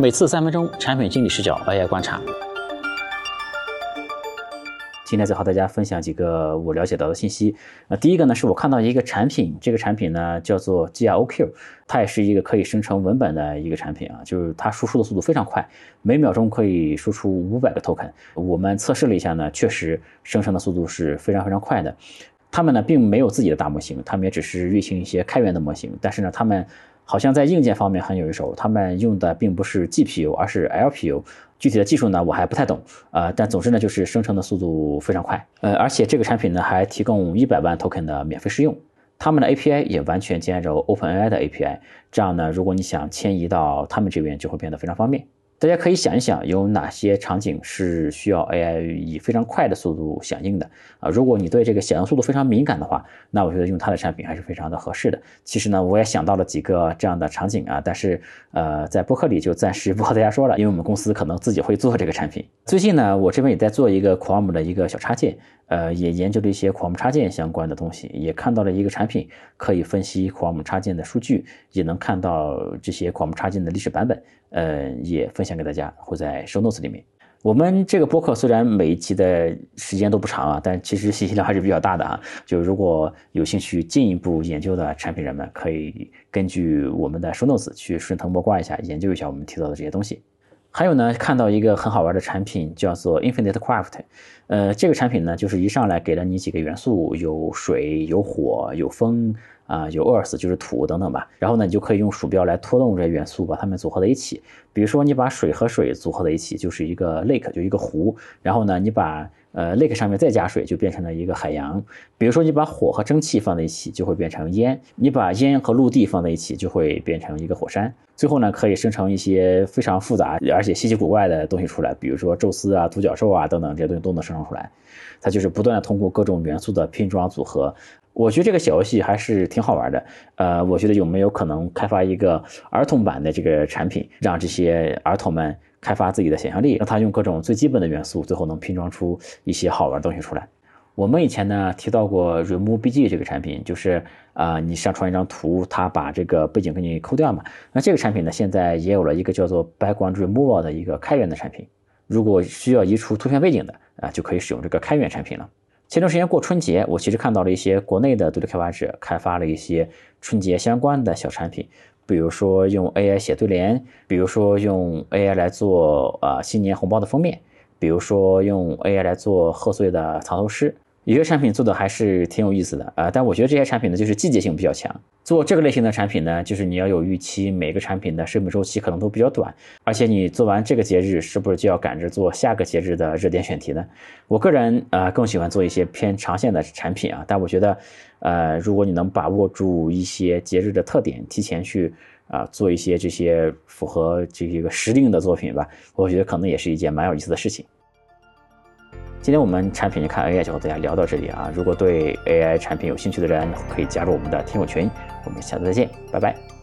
每次三分钟，产品经理视角 AI 观察。今天再和大家分享几个我了解到的信息。呃，第一个呢，是我看到一个产品，这个产品呢叫做 GROQ，它也是一个可以生成文本的一个产品啊，就是它输出的速度非常快，每秒钟可以输出五百个 token。我们测试了一下呢，确实生成的速度是非常非常快的。他们呢并没有自己的大模型，他们也只是运行一些开源的模型，但是呢，他们好像在硬件方面很有一手，他们用的并不是 GPU，而是 LPU。具体的技术呢，我还不太懂呃，但总之呢，就是生成的速度非常快。呃，而且这个产品呢，还提供一百万 token 的免费试用，他们的 API 也完全兼着 OpenAI 的 API，这样呢，如果你想迁移到他们这边，就会变得非常方便。大家可以想一想，有哪些场景是需要 AI 以非常快的速度响应的啊？如果你对这个响应速度非常敏感的话，那我觉得用它的产品还是非常的合适的。其实呢，我也想到了几个这样的场景啊，但是呃，在播客里就暂时不和大家说了，因为我们公司可能自己会做这个产品。最近呢，我这边也在做一个 Chrome 的一个小插件，呃，也研究了一些 Chrome 插件相关的东西，也看到了一个产品可以分析 Chrome 插件的数据，也能看到这些 Chrome 插件的历史版本。呃，也分享给大家，会在 show notes 里面。我们这个播客虽然每一期的时间都不长啊，但其实信息量还是比较大的啊。就如果有兴趣进一步研究的产品人们，可以根据我们的 show notes 去顺藤摸瓜一下，研究一下我们提到的这些东西。还有呢，看到一个很好玩的产品，叫做 Infinite Craft。呃，这个产品呢，就是一上来给了你几个元素，有水、有火、有风。啊，有 earth 就是土等等吧，然后呢，你就可以用鼠标来拖动这些元素，把它们组合在一起。比如说，你把水和水组合在一起，就是一个 lake，就一个湖。然后呢，你把呃 lake 上面再加水，就变成了一个海洋。比如说，你把火和蒸汽放在一起，就会变成烟；你把烟和陆地放在一起，就会变成一个火山。最后呢，可以生成一些非常复杂而且稀奇古怪的东西出来，比如说宙斯啊、独角兽啊等等这些东西都能生成出来。它就是不断的通过各种元素的拼装组合。我觉得这个小游戏还是挺好玩的，呃，我觉得有没有可能开发一个儿童版的这个产品，让这些儿童们开发自己的想象力，让他用各种最基本的元素，最后能拼装出一些好玩的东西出来。我们以前呢提到过 RemoveBG 这个产品，就是啊，你上传一张图，它把这个背景给你抠掉嘛。那这个产品呢，现在也有了一个叫做 Background Removal 的一个开源的产品，如果需要移除图片背景的啊，就可以使用这个开源产品了。前段时间过春节，我其实看到了一些国内的独立开发者开发了一些春节相关的小产品，比如说用 AI 写对联，比如说用 AI 来做啊新年红包的封面，比如说用 AI 来做贺岁的藏头诗。有些产品做的还是挺有意思的啊，但我觉得这些产品呢，就是季节性比较强。做这个类型的产品呢，就是你要有预期，每个产品的生命周期可能都比较短，而且你做完这个节日，是不是就要赶着做下个节日的热点选题呢？我个人啊，更喜欢做一些偏长线的产品啊，但我觉得，呃，如果你能把握住一些节日的特点，提前去啊做一些这些符合这一个时令的作品吧，我觉得可能也是一件蛮有意思的事情。今天我们产品看 AI 就和大家聊到这里啊！如果对 AI 产品有兴趣的人，可以加入我们的听友群。我们下次再见，拜拜。